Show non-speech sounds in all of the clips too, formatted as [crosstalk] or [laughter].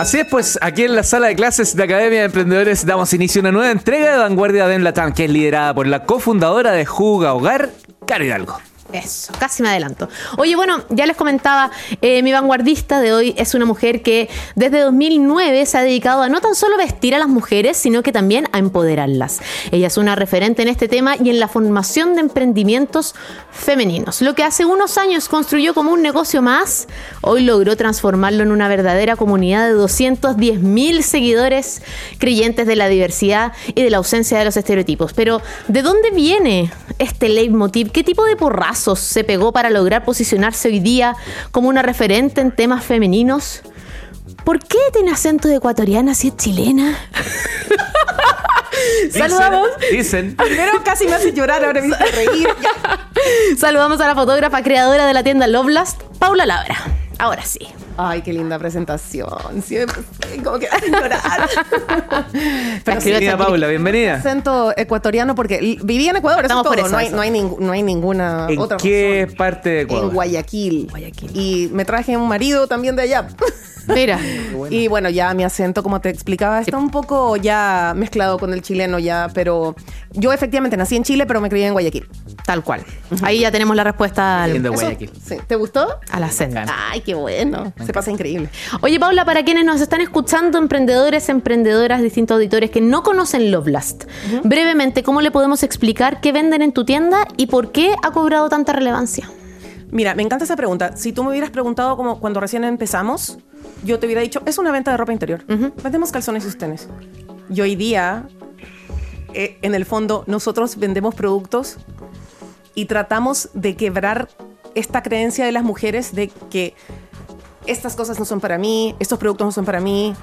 Así es, pues aquí en la sala de clases de Academia de Emprendedores damos inicio a una nueva entrega de Vanguardia de Latam, que es liderada por la cofundadora de Juga Hogar, Caro Hidalgo. Eso, casi me adelanto. Oye, bueno, ya les comentaba, eh, mi vanguardista de hoy es una mujer que desde 2009 se ha dedicado a no tan solo vestir a las mujeres, sino que también a empoderarlas. Ella es una referente en este tema y en la formación de emprendimientos femeninos. Lo que hace unos años construyó como un negocio más, hoy logró transformarlo en una verdadera comunidad de 210 mil seguidores creyentes de la diversidad y de la ausencia de los estereotipos. Pero, ¿de dónde viene este leitmotiv? ¿Qué tipo de porrazo? Se pegó para lograr posicionarse hoy día como una referente en temas femeninos? ¿Por qué tiene acento de ecuatoriana si es chilena? [laughs] Saludamos. Dicen. Primero casi me hace llorar, ahora me hizo reír. [laughs] Saludamos a la fotógrafa creadora de la tienda Lovelast, Paula Labra. Ahora sí. Ay, qué linda presentación. Siempre como que hacen llorar. bienvenida, Paula, bienvenida. Acento ecuatoriano porque viví en Ecuador, Estamos eso es todo. no, hay, no, hay no, hay, ninguna ¿En otra qué parte de Ecuador? En Guayaquil. Guayaquil. Y me traje un marido también de allá. [laughs] Mira. [laughs] Y bueno, ya mi acento, como te explicaba, está un poco ya mezclado con el chileno ya, pero yo efectivamente nací en Chile, pero me crié en Guayaquil. Tal cual. Ahí ya tenemos la respuesta al... Guayaquil. ¿Te gustó? Al acento. Ay, qué bueno. Se pasa increíble. Oye, Paula, para quienes nos están escuchando, emprendedores, emprendedoras, distintos auditores que no conocen Lovelast, brevemente, ¿cómo le podemos explicar qué venden en tu tienda y por qué ha cobrado tanta relevancia? Mira, me encanta esa pregunta. Si tú me hubieras preguntado como cuando recién empezamos, yo te hubiera dicho, es una venta de ropa interior. Vendemos calzones y sostenes. Y hoy día, eh, en el fondo, nosotros vendemos productos y tratamos de quebrar esta creencia de las mujeres de que estas cosas no son para mí, estos productos no son para mí.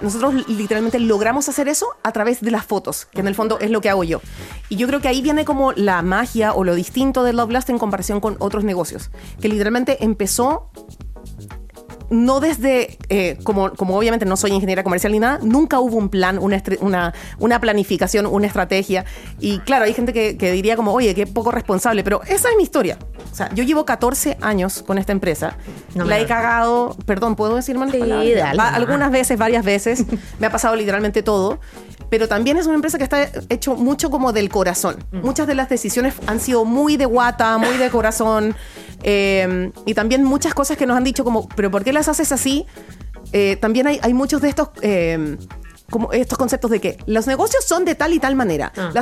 Nosotros literalmente logramos hacer eso a través de las fotos, que en el fondo es lo que hago yo. Y yo creo que ahí viene como la magia o lo distinto de Love en comparación con otros negocios, que literalmente empezó no desde, eh, como, como obviamente no soy ingeniera comercial ni nada, nunca hubo un plan, una, una, una planificación, una estrategia. Y claro, hay gente que, que, diría como, oye, qué poco responsable, pero esa es mi historia. O sea, yo llevo 14 años con esta empresa. la he cagado, perdón, ¿puedo decir malas palabras? algunas veces, varias veces. [laughs] me ha pasado literalmente todo. Pero también es una empresa que está hecho mucho como del corazón. Muchas de las decisiones han sido muy de guata, muy de corazón. Eh, y también muchas cosas que nos han dicho como, pero ¿por qué las haces así? Eh, también hay, hay, muchos de estos... Eh, como estos conceptos de que los negocios son de tal y tal manera. Ah.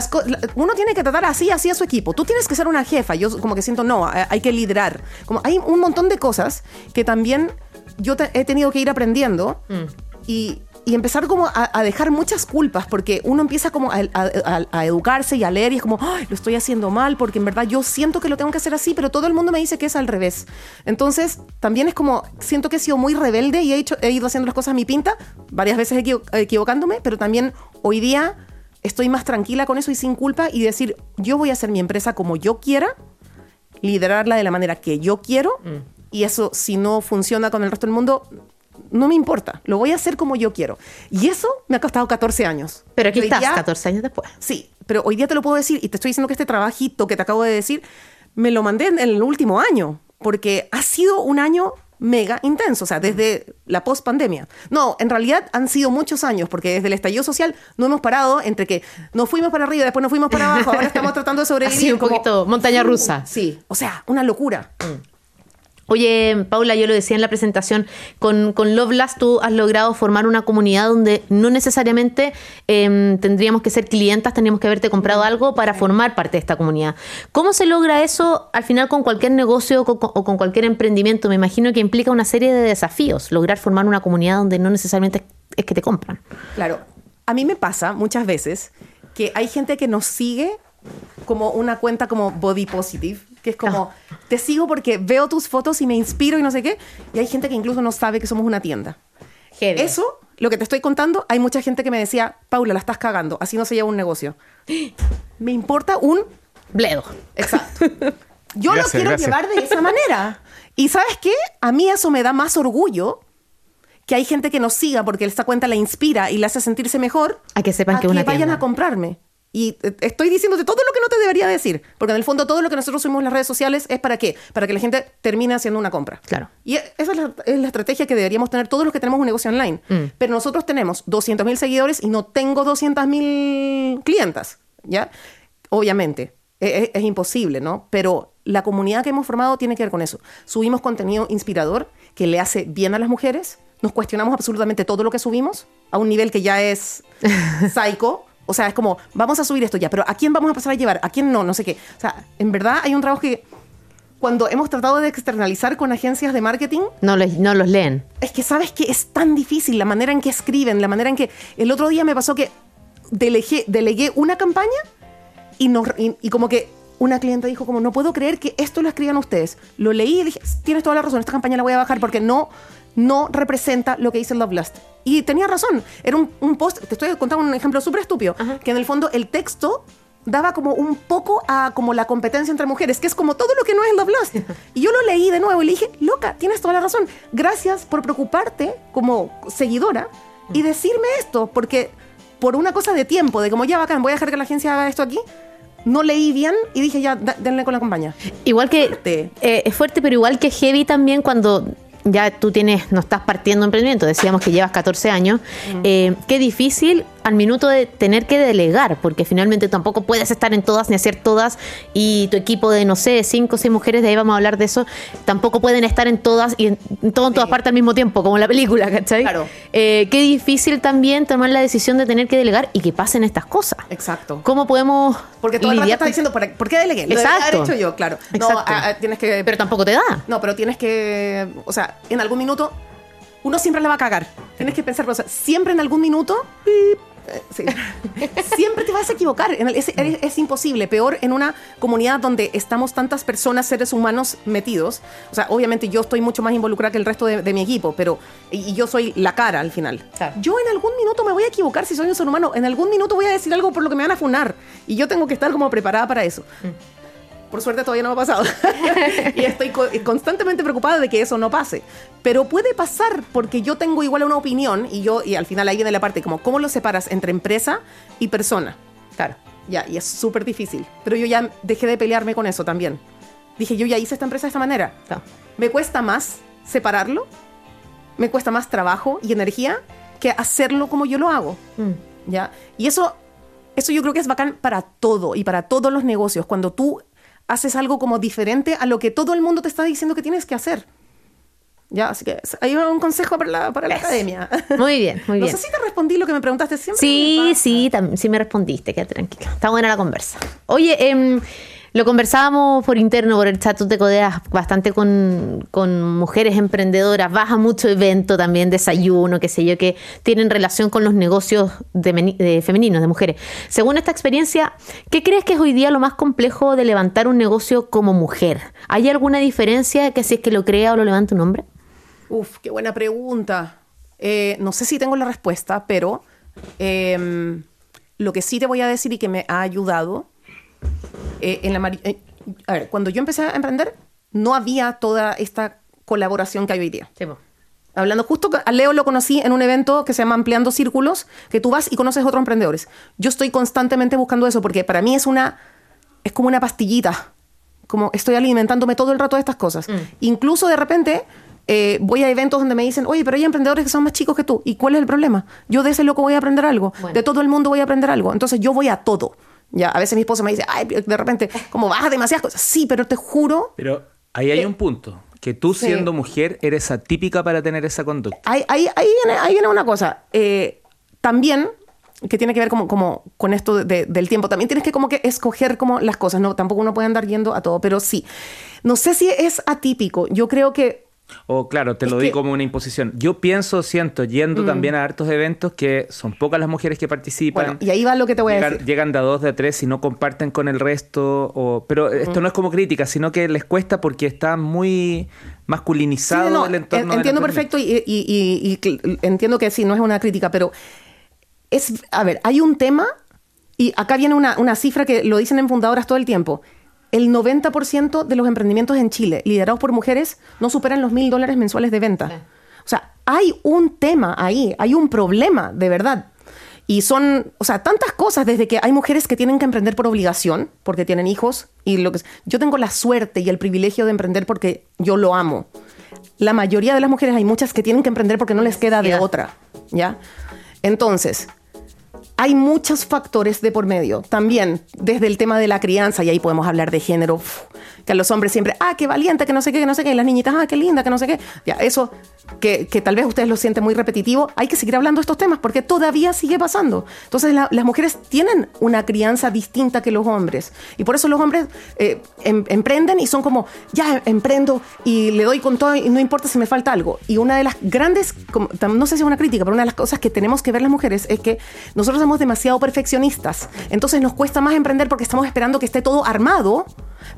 uno tiene que tratar así, así a su equipo. Tú tienes que ser una jefa. Yo como que siento, no, hay que liderar. Como hay un montón de cosas que también yo he tenido que ir aprendiendo. Mm. Y, y empezar como a, dejar muchas culpas, porque uno empieza como a, educarse y a leer y es como, lo estoy haciendo mal, porque en verdad yo siento que lo tengo que hacer así, pero todo el mundo me dice que es al revés. Entonces, también es como, siento que he sido muy rebelde y he, hecho, he ido haciendo las cosas a mi pinta, varias veces equivocándome, pero también hoy día estoy más tranquila con eso y sin culpa y decir, yo voy a hacer mi empresa como yo quiera, liderarla de la manera que yo quiero. Mm. Y eso, si no funciona con el resto del mundo, no me importa, lo voy a hacer como yo quiero. Y eso me ha costado 14 años. Pero aquí estás, 14 años después. Sí, pero hoy día te lo puedo decir y te estoy diciendo que este trabajito que te acabo de decir, me lo mandé en el último año, porque ha sido un año mega intenso, o sea, desde la post-pandemia. No, en realidad han sido muchos años, porque desde el estallido social no hemos parado entre que nos fuimos para arriba, después nos fuimos para abajo, ahora estamos [laughs] tratando de sobrevivir. un poquito montaña rusa. Sí, o sea, una locura. Mm. Oye, Paula, yo lo decía en la presentación, con, con Last tú has logrado formar una comunidad donde no necesariamente em, tendríamos que ser clientas, tendríamos que haberte comprado algo para formar parte de esta comunidad. ¿Cómo se logra eso al final con cualquier negocio o con, cualquier emprendimiento? Me imagino que implica una serie de desafíos, lograr formar una comunidad donde no necesariamente es que te compran. Claro, a mí me pasa muchas veces que hay gente que nos sigue como una cuenta como body positive, que es como, ah. te sigo porque veo tus fotos y me inspiro y no sé qué, y hay gente que incluso no sabe que somos una tienda. Eso, lo que te estoy contando, hay mucha gente que me decía, Paula, la estás cagando, así no se lleva un negocio. [gasps] Me importa un bledo. Exacto. [laughs] Yo lo quiero llevar de esa manera. Y sabes qué? A mí eso me da más orgullo que hay gente que nos siga porque esta cuenta la inspira y la hace sentirse mejor. A que sepan a que, una vayan a comprarme. Y eh, estoy diciéndote todo lo que no te debería decir. Porque en el fondo todo lo que nosotros subimos en las redes sociales es para qué? Para que la gente termine haciendo una compra. Claro. Y e- esa es la, es la estrategia que deberíamos tener todos los que tenemos un negocio online. Mm. Pero nosotros tenemos 200.000 seguidores y no tengo 200.000 clientas. ¿Ya? Obviamente. e- e- es imposible, ¿no? Pero la comunidad que hemos formado tiene que ver con eso. Subimos contenido inspirador que le hace bien a las mujeres. Nos cuestionamos absolutamente todo lo que subimos a un nivel que ya es [laughs] psycho. O sea, es como, vamos a subir esto ya, pero ¿a quién vamos a pasar a llevar? ¿A quién no? No sé qué. O sea, en verdad hay un trabajo que cuando hemos tratado de externalizar con agencias de marketing, No, los- no los leen. es que sabes que es tan difícil la manera en que escriben, la manera en que... El otro día me pasó que delegué, delegué una campaña y, nos, y, y como que una clienta dijo como, no puedo creer que esto lo escriban ustedes. Lo leí y dije, tienes toda la razón, esta campaña la voy a bajar porque no, no representa lo que dice Love Lust. Y tenía razón, era un, un post, te estoy contando un ejemplo súper estúpido, que en el fondo el texto daba como un poco a como la competencia entre mujeres, que es como todo lo que no es Love Lust. [laughs] Y yo lo leí de nuevo y le dije, loca, tienes toda la razón. Gracias por preocuparte como seguidora y decirme esto, porque por una cosa de tiempo, de como ya bacán, voy a dejar que la agencia haga esto aquí, no leí bien y dije ya, denle con la compañía. Igual que Fuerte. eh, es fuerte, pero igual que heavy también cuando ya tú tienes, no estás partiendo emprendimiento, decíamos que llevas 14 años, eh, qué difícil al minuto de tener que delegar, porque finalmente tampoco puedes estar en todas ni hacer todas y tu equipo de, no sé, 5 o 6 mujeres, de ahí vamos a hablar de eso, tampoco pueden estar en todas y en, en todo en todas partes al mismo tiempo, como en la película, ¿cachai? Claro. Eh, qué difícil también tomar la decisión de tener que delegar y que pasen estas cosas. Exacto. ¿Cómo podemos Porque todo el rato estás diciendo, ¿para- ¿por qué delegué? Lo debería haber Exacto. hecho yo, claro. No, Exacto. tienes que... Pero tampoco te da. No, pero tienes que, o sea, en algún minuto, uno siempre le va a cagar. Tienes que pensar, o sea, siempre en algún minuto, pip, eh, sí. [laughs] siempre te vas a equivocar. En el- es, es- es imposible. Peor en una comunidad donde estamos tantas personas, seres humanos metidos. O sea, obviamente yo estoy mucho más involucrada que el resto de, de mi equipo, pero y, yo soy la cara al final. Claro. Yo en algún minuto me voy a equivocar si soy un ser humano. En algún minuto voy a decir algo por lo que me van a funar. Y yo tengo que estar como preparada para eso. Por suerte todavía no me ha pasado. [laughs] y estoy co- constantemente preocupada de que eso no pase. Pero puede pasar porque yo tengo igual una opinión y yo, y al final ahí viene la parte como, ¿cómo lo separas entre empresa y persona? Claro. Ya, y es súper difícil. Pero yo ya dejé de pelearme con eso también. Dije, yo ya hice esta empresa de esta manera. Me cuesta más separarlo, me cuesta más trabajo y energía que hacerlo como yo lo hago. Mm. ¿ya? Y eso, eso yo creo que es bacán para todo y para todos los negocios, cuando tú haces algo como diferente a lo que todo el mundo te está diciendo que tienes que hacer. Ya, así que ahí va un consejo para la, para la academia. [laughs] Muy bien, muy no bien. sé si te respondí lo que me preguntaste siempre. Sí, me sí, sí me respondiste, quédate tranquila. Está buena la conversa. Oye, em, lo conversábamos por interno, por el chat, tú te codeas bastante con, con mujeres emprendedoras, vas a mucho evento también, desayuno, qué sé yo, que tienen relación con los negocios de, meni- de femeninos, de mujeres. Según esta experiencia, ¿qué crees que es hoy día lo más complejo de levantar un negocio como mujer? ¿Hay alguna diferencia que si es que lo crea o lo levanta un hombre? Uf, qué buena pregunta. Eh, no sé si tengo la respuesta, pero em, lo que sí te voy a decir y que me ha ayudado, eh, en la eh, a ver, cuando yo empecé a emprender, no había toda esta colaboración que hay hoy día. Hablando justo, a Leo lo conocí en un evento que se llama Ampliando Círculos, que tú vas y conoces otros emprendedores. Yo estoy constantemente buscando eso porque para mí es una, es como una pastillita. Como estoy alimentándome todo el rato de estas cosas. Incluso de repente eh, voy a eventos donde me dicen, oye, pero hay emprendedores que son más chicos que tú. ¿Y cuál es el problema? Yo de ese loco voy a aprender algo. Bueno. De todo el mundo voy a aprender algo. Entonces yo voy a todo. Ya, a veces mi esposa me dice, ay, de repente, como vas a demasiadas cosas. Sí, pero te juro Pero ahí hay un punto. Que tú sí. siendo mujer eres atípica para tener esa conducta. ahí, ahí, ahí, viene, ahí viene una cosa. Eh, también, que tiene que ver como, como con esto de- del tiempo, también tienes que como que escoger como las cosas, ¿no? Tampoco uno puede andar yendo a todo, pero sí. No sé si es atípico. Yo creo que... O claro, te Es lo di que- como una imposición. Yo pienso, siento, yendo también a hartos eventos que son pocas las mujeres que participan. Bueno, y ahí va lo que te voy a decir. llegan de a dos, de a tres y no comparten con el resto. O, pero esto no es como crítica, sino que les cuesta porque está muy masculinizado Sí, no, el entorno. entiendo perfecto y, y- y- y entiendo que sí, no es una crítica, pero es, a ver, hay un tema y acá viene una, una cifra que lo dicen en fundadoras todo el tiempo. El 90% de los emprendimientos en Chile liderados por mujeres no superan los mil dólares mensuales de venta. O sea, hay un tema ahí, hay un problema de verdad. Y son, o sea, tantas cosas, desde que hay mujeres que tienen que emprender por obligación, porque tienen hijos, y lo que yo tengo la suerte y el privilegio de emprender porque yo lo amo. La mayoría de las mujeres hay muchas que tienen que emprender porque no les queda de otra, ¿ya? Entonces, hay muchos factores de por medio. También desde el tema de la crianza, y ahí podemos hablar de género, que los hombres siempre, ah, qué valiente, que no sé qué, que no sé qué, y las niñitas, ah, qué linda, que no sé qué. Ya, eso que, tal vez ustedes lo sienten muy repetitivo, hay que seguir hablando de estos temas porque todavía sigue pasando. Entonces las mujeres tienen una crianza distinta que los hombres. Y por eso los hombres eh, em, emprenden y son como, ya emprendo y le doy con todo y no importa si me falta algo. Y una de las grandes, no sé si es una crítica, pero una de las cosas que tenemos que ver las mujeres es que nosotros somos demasiado perfeccionistas. Entonces nos cuesta más emprender porque estamos esperando que esté todo armado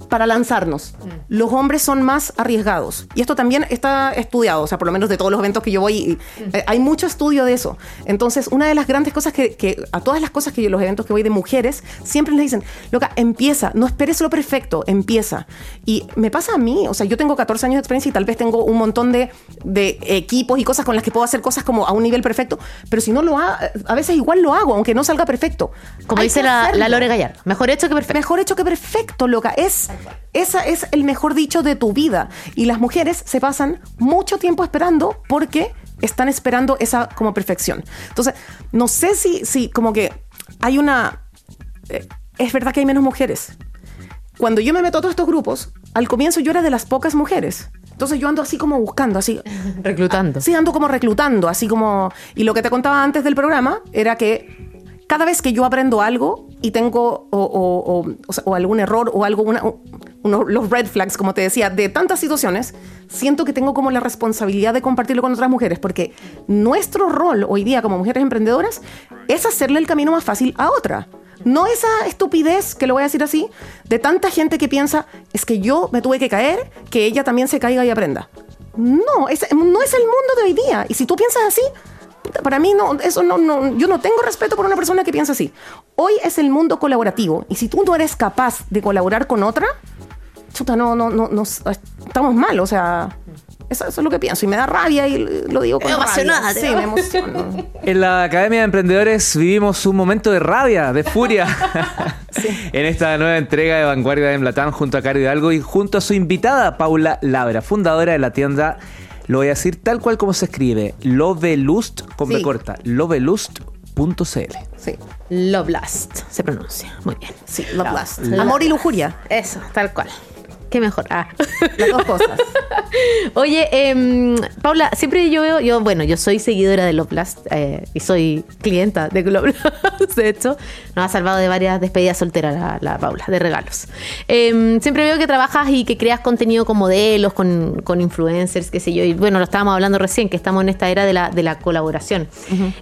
para lanzarnos. Mm. Los hombres son más arriesgados. Y esto también está estudiado, o sea, por lo menos de todos los eventos que yo voy, mm. eh, hay mucho estudio de eso. Entonces, una de las grandes cosas que, a todas las cosas que yo, los eventos que voy de mujeres, siempre les dicen, loca, empieza, no esperes lo perfecto, empieza. Y me pasa a mí, o sea, yo tengo 14 años de experiencia y tal vez tengo un montón de, de equipos y cosas con las que puedo hacer cosas como a un nivel perfecto, pero si no lo hago, a veces igual lo hago, aunque no salga perfecto. Como dice la, la, Lore Gallardo, mejor hecho que perfecto. Mejor hecho que perfecto, loca. Es, esa es el mejor dicho de tu vida. Y las mujeres se pasan mucho tiempo esperando porque están esperando esa como perfección. Entonces, no sé si, si como que hay una... Eh, es verdad que hay menos mujeres. Cuando yo me meto a todos estos grupos, al comienzo yo era de las pocas mujeres. Entonces yo ando así como buscando, así. Reclutando. Sí, ando como reclutando, así como. Y lo que te contaba antes del programa era que cada vez que yo aprendo algo y tengo o, algún error o algo, los red flags, como te decía, de tantas situaciones, siento que tengo como la responsabilidad de compartirlo con otras mujeres, porque nuestro rol hoy día como mujeres emprendedoras es hacerle el camino más fácil a otra. No esa estupidez, que lo voy a decir así, de tanta gente que piensa, es que yo me tuve que caer, que ella también se caiga y aprenda. No, no es el mundo de hoy día. Y si tú piensas así, para mí no, eso no, no, yo no tengo respeto por una persona que piensa así. Hoy es el mundo colaborativo y si tú no eres capaz de colaborar con otra, chuta, no, no, no, no estamos mal, o sea, eso, es lo que pienso y me da rabia y lo digo con Emocionada, Sí, me emociono. [laughs] En la Academia de Emprendedores vivimos un momento de rabia, de furia, [laughs] en esta nueva entrega de Vanguardia de Emblatán junto a Cari Hidalgo y junto a su invitada Paula Labra, fundadora de la tienda lo voy a decir tal cual como se escribe. Lovelust, con B corta. Lovelust.cl. Sí. Lovelust se pronuncia. Muy bien. Sí, Lovelust. Amor y lujuria. Eso, tal cual. Qué mejor. Ah. [laughs] Las dos cosas. Oye, eh, Paula, siempre yo veo, yo, bueno, yo soy seguidora de Loblast eh, y soy clienta de Loblast. [laughs] De hecho, nos ha salvado de varias despedidas solteras la, Paula, de regalos. Em, siempre veo que trabajas y que creas contenido con modelos, con, con, influencers, qué sé yo. Y bueno, lo estábamos hablando recién, que estamos en esta era de la, de la colaboración.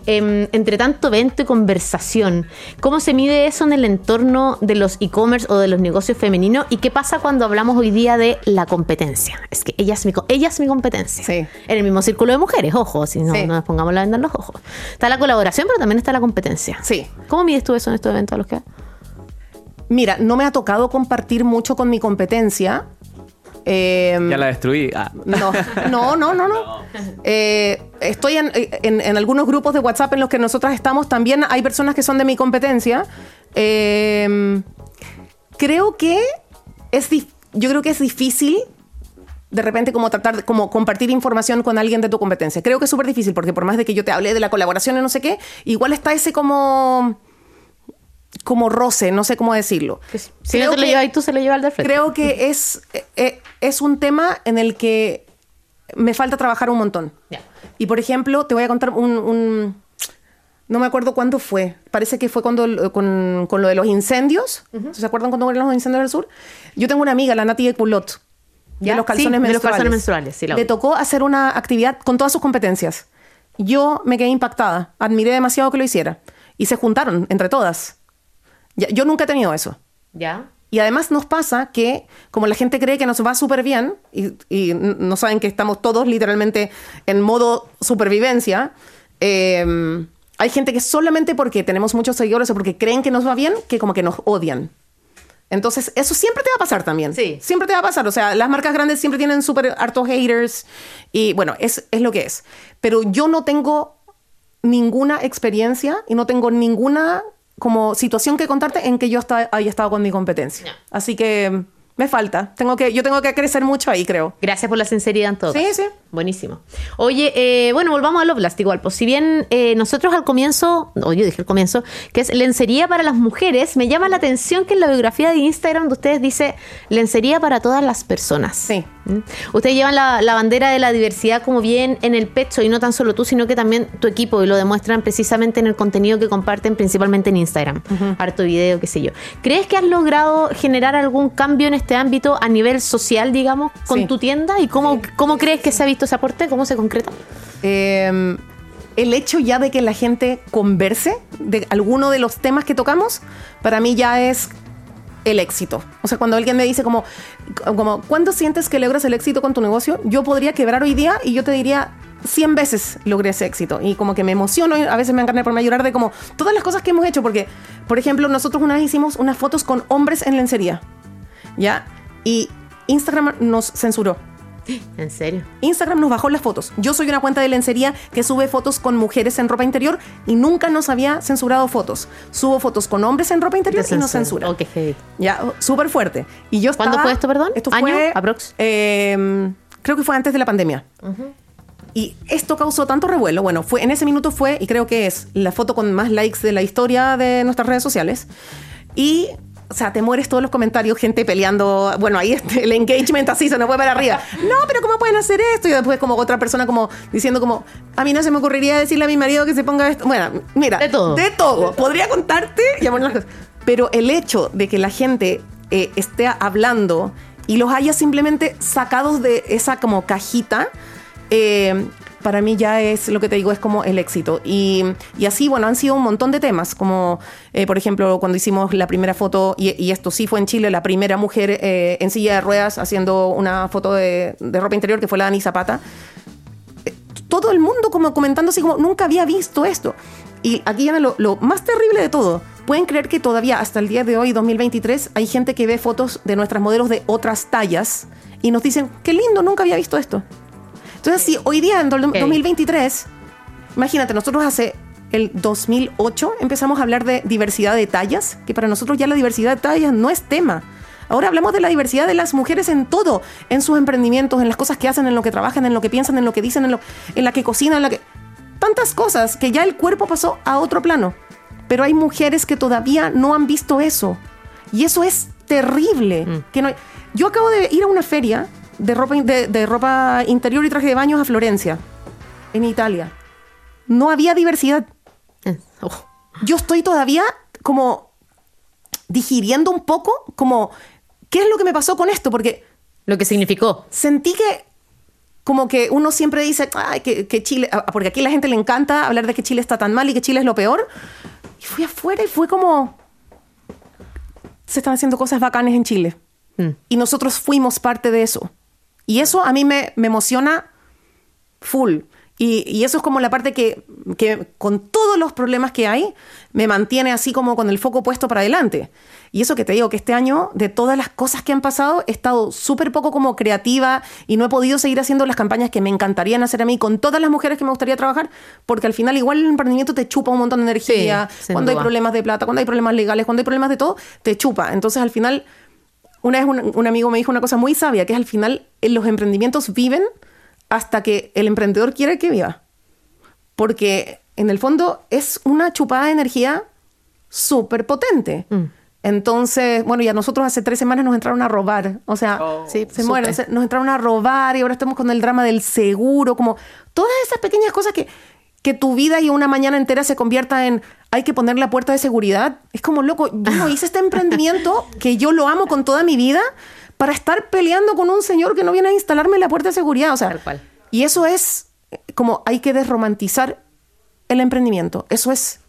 Em, entre tanto evento y conversación, ¿cómo se mide eso en el entorno de los e-commerce o de los negocios femeninos? ¿Y qué pasa cuando hablamos hoy día de la competencia. Es que ella es mi, ella es mi competencia. Sí. En el mismo círculo de mujeres, ojo, si no, nos pongamos la venda en los ojos. Está la colaboración, pero también está la competencia. Sí. ¿Cómo mides tú eso en estos eventos a los que Mira, no me ha tocado compartir mucho con mi competencia. Em, ya la destruí. Ah. No, no, no, no. no. [laughs] Eh, estoy en, en, algunos grupos de WhatsApp en los que nosotras estamos. También hay personas que son de mi competencia. Em, creo que es difícil yo creo que es difícil de repente como tratar de como compartir información con alguien de tu competencia. Creo que es súper difícil porque por más de que yo te hable de la colaboración y no sé qué, igual está ese como como roce, no sé cómo decirlo. Pues, si no te lo lleva y tú se lo lleva al de frente. Creo que es, eh, eh, es un tema en el que me falta trabajar un montón. Y por ejemplo, te voy a contar un no me acuerdo cuándo fue. Parece que fue cuando con, con lo de los incendios. ¿Se acuerdan cuando fueron los incendios del sur? Yo tengo una amiga, la Nati de Culot, de los calzones menstruales. De los calzones menstruales, sí, Le tocó hacer una actividad con todas sus competencias. Yo me quedé impactada. Admiré demasiado que lo hiciera. Y se juntaron entre todas. yo nunca he tenido eso. ¿Ya? Y además nos pasa que, como la gente cree que nos va súper bien, y, y, no saben que estamos todos literalmente en modo supervivencia, eh, hay gente que solamente porque tenemos muchos seguidores o porque creen que nos va bien, que como que nos odian. Entonces, eso siempre te va a pasar también. Sí. Siempre te va a pasar. O sea, las marcas grandes siempre tienen súper hartos haters. Y bueno, es, es lo que es. Pero yo no tengo ninguna experiencia y no tengo ninguna como situación que contarte en que yo hasta haya estado con mi competencia. Así que me falta. Tengo que, yo tengo que crecer mucho ahí, creo. Gracias por la sinceridad en todo. Sí, sí. Buenísimo. Oye, eh, bueno, volvamos a lo plástico. igual. Pues si bien eh, nosotros al comienzo, o yo dije al comienzo, que es lencería para las mujeres, me llama la atención que en la biografía de Instagram de ustedes dice lencería para todas las personas. Sí. ¿Mm? Ustedes llevan la, la bandera de la diversidad como bien en el pecho y no tan solo tú, sino que también tu equipo y lo demuestran precisamente en el contenido que comparten principalmente en Instagram. Harto video, qué sé yo. ¿Crees que has logrado generar algún cambio en este ámbito a nivel social, digamos, con Sí. tu tienda? ¿Y cómo, cómo crees que se ha visto ese aporte? ¿Cómo se concreta? Eh, el hecho ya de que la gente converse de alguno de los temas que tocamos, para mí ya es el éxito. O sea, cuando alguien me dice como, como ¿cuándo sientes que logras el éxito con tu negocio? Yo podría quebrar hoy día y yo te diría 100 veces logré ese éxito. Y como que me emociono y a veces me encarné por me llorar de como todas las cosas que hemos hecho. Porque, por ejemplo, nosotros una vez hicimos unas fotos con hombres en lencería. ¿Ya? Y Instagram nos censuró. ¿En serio? Instagram nos bajó las fotos. Yo soy una cuenta de lencería que sube fotos con mujeres en ropa interior y nunca nos había censurado fotos. Subo fotos con hombres en ropa interior y nos censura. Ok, heavy. Ya, súper fuerte. Y yo ¿Cuándo fue esto, perdón? Esto ¿Año? fue... ¿Aprox? eh, creo que fue antes de la pandemia. Y esto causó tanto revuelo. Bueno, fue en ese minuto fue, y creo que es la foto con más likes de la historia de nuestras redes sociales. Y, o sea, te mueres todos los comentarios, gente peleando. Bueno, ahí este, el engagement así se nos fue para arriba. No, pero ¿cómo pueden hacer esto? Y después, como otra persona, como diciendo, como, a mí no se me ocurriría decirle a mi marido que se ponga esto. Bueno, mira, De todo. De todo. Podría contarte y las cosas. Pero el hecho de que la gente eh, esté hablando y los haya simplemente sacados de esa como cajita, eh, para mí ya es lo que te digo, es como el éxito. Y, y así, bueno, han sido un montón de temas, como eh, por ejemplo cuando hicimos la primera foto, y, esto sí fue en Chile, la primera mujer eh, en silla de ruedas haciendo una foto de, de ropa interior, que fue la Dani Zapata todo el mundo como comentando así como nunca había visto esto. Y aquí viene lo, lo más terrible de todo. Pueden creer que todavía hasta el día de hoy, 2023, hay gente que ve fotos de nuestras modelos de otras tallas y nos dicen, qué lindo, nunca había visto esto. Entonces, si hoy día, en do- Ok. 2023, imagínate, nosotros hace el 2008 empezamos a hablar de diversidad de tallas, que para nosotros ya la diversidad de tallas no es tema. Ahora hablamos de la diversidad de las mujeres en todo, en sus emprendimientos, en las cosas que hacen, en lo que trabajan, en lo que piensan, en lo que dicen, en, lo, en la que cocinan, en la que... Tantas cosas que ya el cuerpo pasó a otro plano. Pero hay mujeres que todavía no han visto eso. Y eso es terrible. Que no Yo acabo de ir a una feria de ropa, de, de ropa interior y traje de baños a Florencia, en Italia. No había diversidad. Eh, oh. Yo estoy todavía como digiriendo un poco como qué es lo que me pasó con esto, porque Lo que significó. sentí que como que uno siempre dice, ay, que, que Chile, ah, porque aquí a la gente le encanta hablar de que Chile está tan mal y que Chile es lo peor. Y fui afuera y fue como, se están haciendo cosas bacanes en Chile. Mm. Y nosotros fuimos parte de eso. Y eso a mí me, me emociona full. Y, y eso es como la parte que, que con todos los problemas que hay, me mantiene así como con el foco puesto para adelante. Y eso que te digo, que este año, de todas las cosas que han pasado, he estado súper poco como creativa y no he podido seguir haciendo las campañas que me encantarían hacer a mí con todas las mujeres que me gustaría trabajar, porque al final igual el emprendimiento te chupa un montón de energía. Sí, cuando hay problemas de plata, cuando hay problemas legales, cuando hay problemas de todo, te chupa. Entonces al final una vez un, un amigo me dijo una cosa muy sabia, que es al final eh, los emprendimientos viven hasta que el emprendedor quiere que viva. Porque en el fondo es una chupada de energía súper potente. Mm. Entonces, bueno, ya nosotros hace tres semanas nos entraron a robar. O sea, Sí, se mueren, nos entraron a robar y ahora estamos con el drama del seguro, como todas esas pequeñas cosas que, que tu vida y una mañana entera se convierta en hay que poner la puerta de seguridad. Es como loco, yo no hice este [laughs] emprendimiento que yo lo amo con toda mi vida para estar peleando con un señor que no viene a instalarme la puerta de seguridad. O sea, Tal cual. y eso es eh, como hay que desromantizar el emprendimiento. Eso es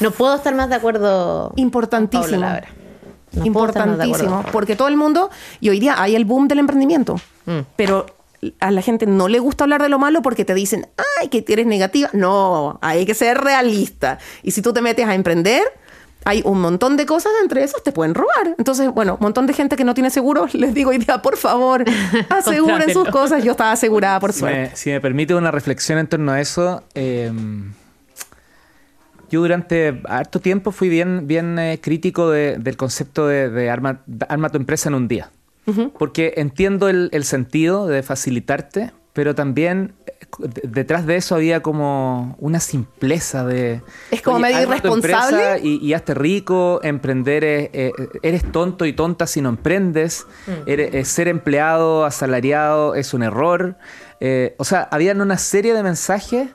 No puedo estar más de acuerdo. importantísimo. con Paula. No acuerdo. Importantísimo, porque todo el mundo, y hoy día hay el boom del emprendimiento, Mm. pero a la gente no le gusta hablar de lo malo porque te dicen, ay, que eres negativa. No, hay que ser realista. Y si tú te metes a emprender, hay un montón de cosas, entre esas te pueden robar. Entonces, bueno, un montón de gente que no tiene seguro, [laughs] les digo hoy día, por favor, [laughs] aseguren sus cosas. Yo estaba asegurada, por Si suerte. me, si me permite una reflexión en torno a eso, eh, Yo durante harto tiempo fui bien, bien eh, crítico del concepto de, arma, arma, tu empresa en un día. Porque entiendo el, sentido de facilitarte, pero también eh, detrás de eso había como una simpleza de... Es como medio irresponsable. Y, y, hazte rico, emprender, eh, eres tonto y tonta si no emprendes, mm. ser empleado, asalariado es un error. o sea, habían una serie de mensajes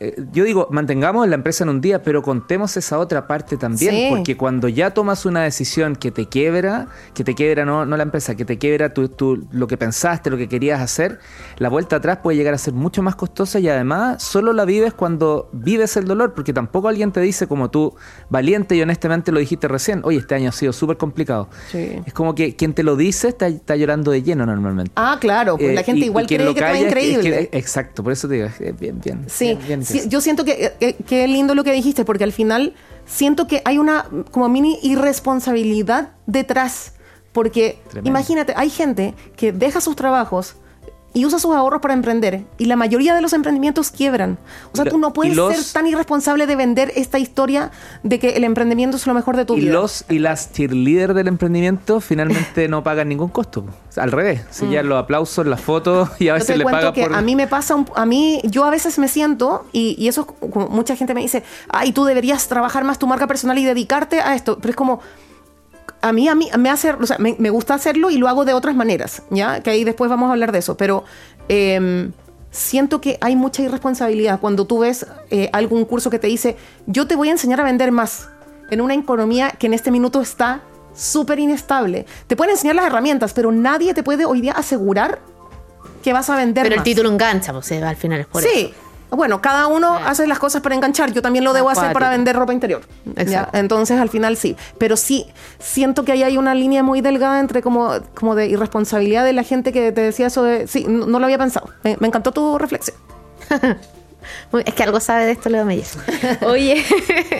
eh, yo digo, mantengamos la empresa en un día, pero contemos esa otra parte también, porque cuando ya tomas una decisión que te quiebra, que te quiebra no, no la empresa, que te quiebra tu, lo que pensaste, lo que querías hacer, la vuelta atrás puede llegar a ser mucho más costosa y además solo la vives cuando vives el dolor, porque tampoco alguien te dice como tú, valiente y honestamente lo dijiste recién, oye, este año ha sido súper complicado. Es como que quien te lo dice está, está llorando de lleno normalmente. Ah, claro, pues la eh, gente igual cree que es increíble. exacto, por eso te digo, bien, bien. Sí, yo siento que, que, lindo lo que dijiste, porque al final siento que hay una como mini irresponsabilidad detrás. Porque imagínate, hay gente que deja sus trabajos y usa sus ahorros para emprender. Y la mayoría de los emprendimientos quiebran. O sea, tú no puedes ser tan irresponsable de vender esta historia de que el emprendimiento es lo mejor de tu y vida. Los y las cheerleaders del emprendimiento finalmente [laughs] no pagan ningún costo. Al revés, se mm. los aplausos, las fotos [laughs] y a veces le pagan que A mí me pasa, a mí, yo a veces me siento, y, y eso como mucha gente me dice, ay, tú deberías trabajar más tu marca personal y dedicarte a esto. Pero es como a mí, a mí me hace, o sea, me, gusta hacerlo y lo hago de otras maneras, ¿ya? Que ahí después vamos a hablar de eso, pero em, siento que hay mucha irresponsabilidad cuando tú ves eh, algún curso que te dice, yo te voy a enseñar a vender más en una economía que en este minuto está súper inestable. Te pueden enseñar las herramientas, pero nadie te puede hoy día asegurar que vas a vender Pero el título engancha, pues al final es por eso. Sí, bueno, cada uno hace las cosas para enganchar. Yo también lo debo hacer para vender ropa interior. Entonces, al final sí. Pero sí, siento que ahí hay una línea muy delgada entre como, como de irresponsabilidad de la gente que te decía eso de... Sí, no, lo había pensado. me encantó tu reflexión. [laughs] Es que algo sabe de esto Leo Meyes. [laughs] Oye,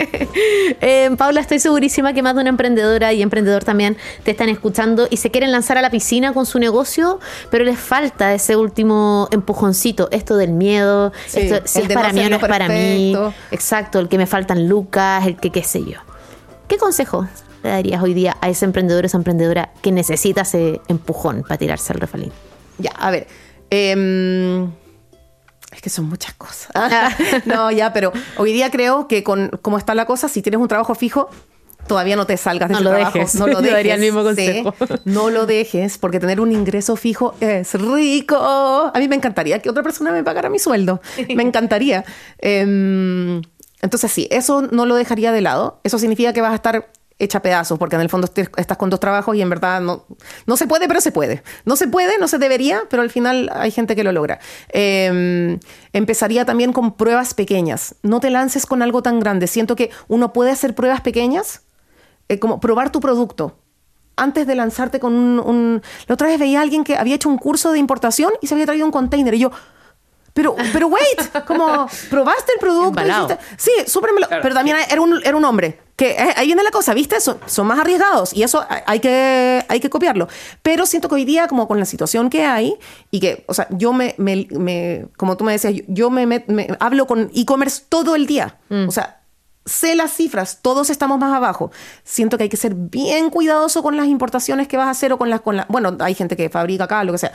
[laughs] eh, Paula, estoy segurísima que más de una emprendedora y emprendedor también te están escuchando y se quieren lanzar a la piscina con su negocio, pero les falta ese último empujoncito, esto del miedo, esto, si es para mí o no es para mí. Exacto, el que me faltan lucas, el que qué sé yo. ¿Qué consejo le darías hoy día a ese emprendedor o esa emprendedora que necesita ese empujón para tirarse al refalín? Ya, a ver. Eh, es que son muchas cosas. [laughs] no, ya, pero hoy día creo que con cómo está la cosa, si tienes un trabajo fijo, todavía no te salgas de no ese lo trabajo. Dejes. No lo [laughs] dejes. el mismo consejo. no lo dejes, porque tener un ingreso fijo es rico. A mí me encantaría que otra persona me pagara mi sueldo. Me [laughs] encantaría. Em, entonces, sí, eso no lo dejaría de lado. Eso significa que vas a estar hecha pedazos, porque en el fondo estás con dos trabajos y en verdad no, no se puede, pero se puede. No se puede, no se debería, pero al final hay gente que lo logra. Em, empezaría también con pruebas pequeñas. No te lances con algo tan grande. Siento que uno puede hacer pruebas pequeñas, eh, como probar tu producto. Antes de lanzarte con un, La otra vez veía a alguien que había hecho un curso de importación y se había traído un container. Y yo, pero, pero wait, como probaste el producto. sí, súper Pero también era un, era un hombre que eh, ahí viene la cosa, ¿viste? Son, son, más arriesgados y eso hay que, hay que copiarlo. Pero siento que hoy día, como con la situación que hay, y que, o sea, yo me, me, como tú me decías, yo me, me hablo con e-commerce todo el día. Mm. O sea, sé las cifras, todos estamos más abajo. Siento que hay que ser bien cuidadoso con las importaciones que vas a hacer o con las, con la, bueno, hay gente que fabrica acá, lo que sea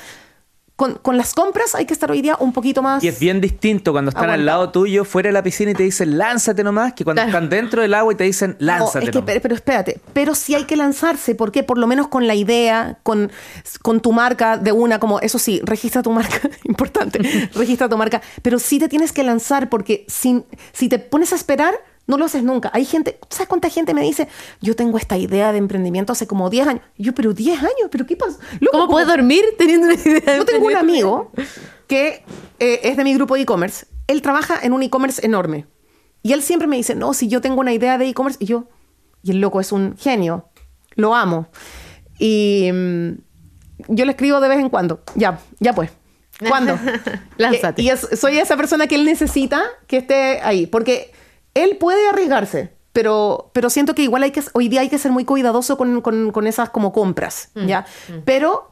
con, las compras hay que estar hoy día un poquito más. Y es bien distinto cuando están al lado tuyo, fuera de la piscina y te dicen lánzate nomás, que cuando están dentro del agua y te dicen lánzate. pero, espérate, pero sí hay que lanzarse, porque por lo menos con la idea, con, con tu marca de una, como eso sí, registra tu marca, [laughs] importante, [laughs] registra tu marca, pero sí te tienes que lanzar porque si, si te pones a esperar, no lo haces nunca. Hay gente, ¿sabes cuánta gente me dice, yo tengo esta idea de emprendimiento hace como 10 años? yo, pero 10 años, ¿pero qué pasa? ¿Cómo puedes dormir teniendo una idea? Yo tengo un amigo que eh, es de mi grupo de e-commerce. Él trabaja en un e-commerce enorme. Y él siempre me dice, no, si yo tengo una idea de e-commerce, y yo, y el loco es un genio, lo amo. Y mm, yo le escribo de vez en cuando, ya, ya pues. ¿Cuándo? [laughs] Lánzate. Y, y soy esa persona que él necesita que esté ahí, porque él puede arriesgarse, pero, pero siento que igual hay que, hoy día hay que ser muy cuidadoso con, esas como compras, mm, ¿ya? Mm. Pero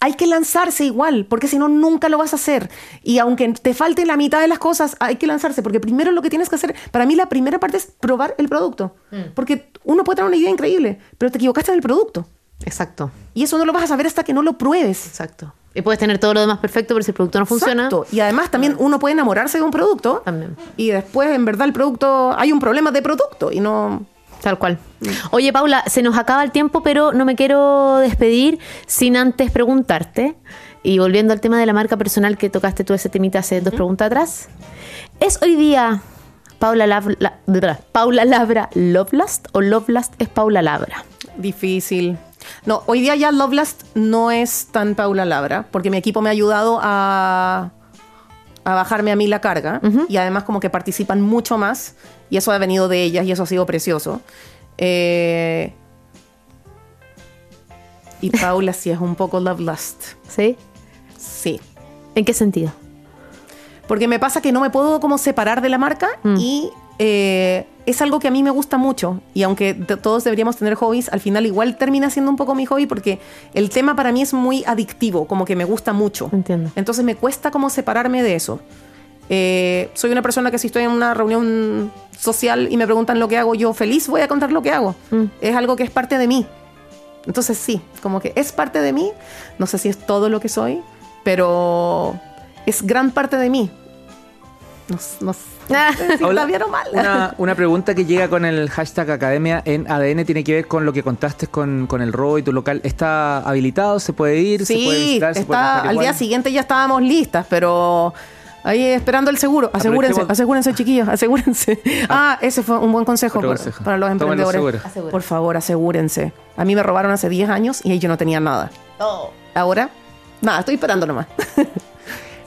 hay que lanzarse igual, porque si no, nunca lo vas a hacer. Y aunque te falte la mitad de las cosas, hay que lanzarse, porque primero lo que tienes que hacer, para mí la primera parte es probar el producto. Mm. Porque uno puede tener una idea increíble, pero te equivocaste en el producto. Exacto, Y eso no lo vas a saber hasta que no lo pruebes. exacto. Y puedes tener todo lo demás perfecto, pero si el producto no funciona, Exacto. Y además también uno puede enamorarse de un producto También. y después en verdad el producto, hay un problema de producto y no... Tal cual. Oye, Paula, se nos acaba el tiempo, pero no me quiero despedir sin antes preguntarte. Y volviendo al tema de la marca personal que tocaste tú ese temita hace dos preguntas atrás. ¿Es hoy día Paula, Lab- la- bla, Paula Labra Lovelast o Lovelast es Paula Labra? Difícil. No, hoy día ya Lovelast no es tan Paula Labra, porque mi equipo me ha ayudado a, a bajarme a mí la carga y además como que participan mucho más y eso ha venido de ellas y eso ha sido precioso. Eh, y Paula sí es un poco Lovelust. ¿Sí? Sí. ¿En qué sentido? Porque me pasa que no me puedo como separar de la marca y eh, es algo que a mí me gusta mucho. Y aunque todos deberíamos tener hobbies, al final igual termina siendo un poco mi hobby porque el tema para mí es muy adictivo, como que me gusta mucho. Entiendo. Entonces me cuesta como separarme de eso. Eh, soy una persona que si estoy en una reunión social y me preguntan lo que hago, yo feliz voy a contar lo que hago. Es algo que es parte de mí. Entonces sí, como que es parte de mí. No sé si es todo lo que soy, pero es gran parte de mí. No, no sé mal. Una, [laughs] una pregunta que llega con el hashtag academia en ADN tiene que ver con lo que contaste con, con el robo y tu local. ¿Está habilitado? ¿Se puede ir? ¿Se puede Sí, visitar? ¿Se puede está, gastar al igual? día siguiente ya estábamos listas, pero ahí esperando el seguro. Asegúrense, Aprovechemos- asegúrense, chiquillos, [laughs] asegúrense. Ah, ese fue un buen consejo, para, consejo. para los emprendedores. Asegúrense. Por favor, asegúrense. A mí me robaron hace 10 años y ahí yo no tenía nada. Ahora, nada, estoy esperando nomás. [laughs]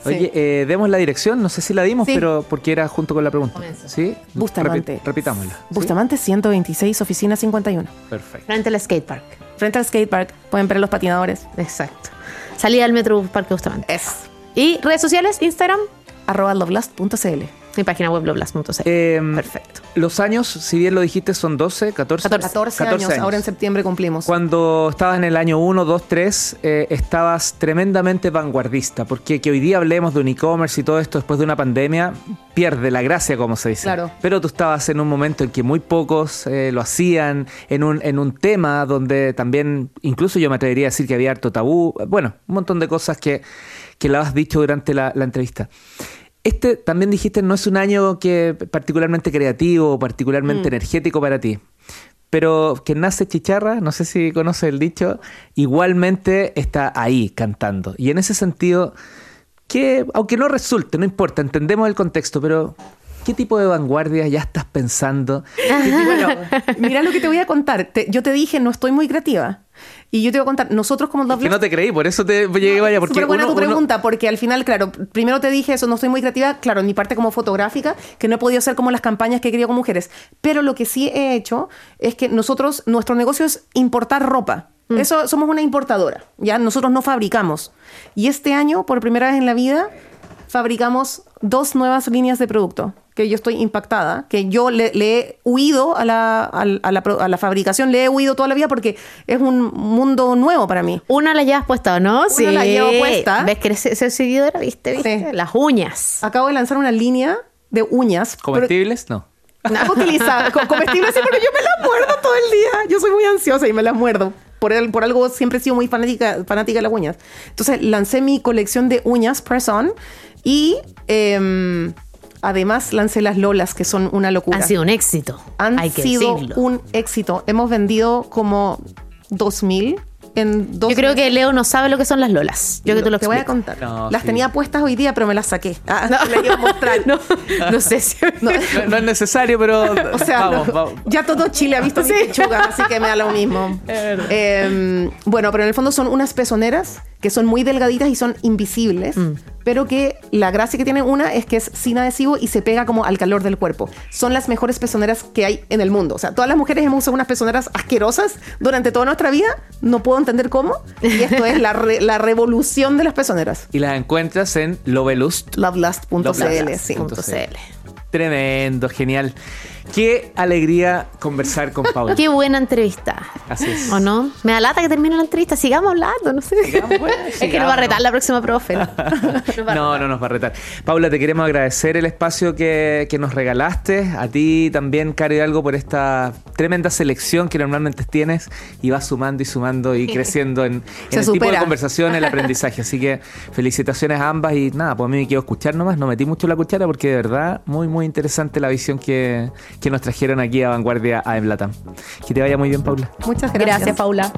Oye, eh, demos la dirección, no sé si la dimos, Sí. pero porque era junto con la pregunta. Comienza. ¿Sí? Bustamante. Repi- repitámosla. ¿sí? Bustamante 126, oficina 51. Perfecto. Frente al skatepark. Frente al skatepark, pueden ver los patinadores. Exacto. Salida del Metro Parque Bustamante. Es ¿Y redes sociales? Instagram, arroba lovelast.cl. mi página web loveblast.cl. Em, Perfecto. Los años, si bien lo dijiste, son 12, 14. 14, años, ahora en septiembre cumplimos. Cuando estabas en el año 1, 2, 3, eh, estabas tremendamente vanguardista, porque que hoy día hablemos de un e-commerce y todo esto después de una pandemia, pierde la gracia, como se dice. Claro. Pero tú estabas en un momento en que muy pocos eh, lo hacían, en un, en un tema donde también, incluso yo me atrevería a decir que había harto tabú, bueno, un montón de cosas que, que lo has dicho durante la, la entrevista. Este también dijiste no es un año que particularmente creativo, particularmente energético para ti. Pero que nace chicharra, no sé si conoces el dicho, igualmente está ahí cantando. Y en ese sentido, que aunque no resulte, no importa, entendemos el contexto, pero ¿qué tipo de vanguardia ya estás pensando? [laughs] Bueno, mira lo que te voy a contar. Te- yo te dije, no estoy muy creativa. Y yo te voy a contar, nosotros como Que Loveless... no te creí, por eso te llegué vaya, porque Súper buena uno- tu uno- pregunta, porque al final, claro, primero te dije eso, no estoy muy creativa, claro, en mi parte como fotográfica, que no he podido hacer como las campañas que he querido con mujeres. Pero lo que sí he hecho es que nosotros, nuestro negocio es importar ropa. Eso somos una importadora, ya nosotros no fabricamos. Y este año, por primera vez en la vida, fabricamos dos nuevas líneas de producto que yo estoy impactada, que yo le, le he huido a la, a la a la fabricación, le he huido toda la vida porque es un mundo nuevo para mí. Una la llevas puesta, ¿o no? Una la llevo puesta. ¿Ves que eres ser seguidora? ¿Viste? ¿Viste? Sí. Las uñas. Acabo de lanzar una línea de uñas. ¿Comestibles? No. Pero, [laughs] utiliza, co- comestibles, sí, pero yo me las muerdo todo el día. Yo soy muy ansiosa y me las muerdo. Por, el- por algo siempre he sido muy fanática, fanática de las uñas. Entonces lancé mi colección de uñas Press On y em, además lancé las Lolas, que son una locura. Han sido un éxito. Han hay que sido decirlo. un éxito. Hemos vendido como 2000 en dos Yo creo meses. que Leo no sabe lo que son las lolas. Yo que tú lo te voy a explico. contar. No, las sí. tenía puestas hoy día, pero me las saqué. Ah, las [laughs] iba a mostrar. [laughs] No, no sé si... No. No, no es necesario, pero O sea, vamos, no, vamos. ya todo Chile ha visto mi pechuga, así que me da lo mismo. [laughs] Eh, bueno, pero en el fondo son unas pezoneras que son muy delgaditas y son invisibles, Mm. pero que la gracia que tiene una es que es sin adhesivo y se pega como al calor del cuerpo. Son las mejores pezoneras que hay en el mundo. O sea, todas las mujeres hemos usado unas pezoneras asquerosas durante toda nuestra vida. No puedo entender cómo. Y esto es la, re- la revolución de las pezoneras. Y las encuentras en Lovelust. Lovelust.cl, sí. Tremendo, genial. Qué alegría conversar con Paula. Qué buena entrevista. Así es. ¿O no? Me da lata que termine la entrevista. Sigamos hablando, no sé. [laughs] es que nos va a retar la próxima profe. No, [laughs] no nos va a retar. Paula, te queremos agradecer el espacio que, que nos regalaste. A ti también, Caro Hidalgo, por esta tremenda selección que normalmente tienes y vas sumando y sumando y [laughs] creciendo en, en el tipo de conversación, el aprendizaje. Así que felicitaciones a ambas y nada, pues a mí me quiero escuchar nomás. No metí mucho la cuchara porque de verdad muy, muy interesante la visión que, que nos trajeron aquí a Vanguardia a Emblatam. Que te vaya muy bien, Paula. Muchas gracias. Gracias, Paula.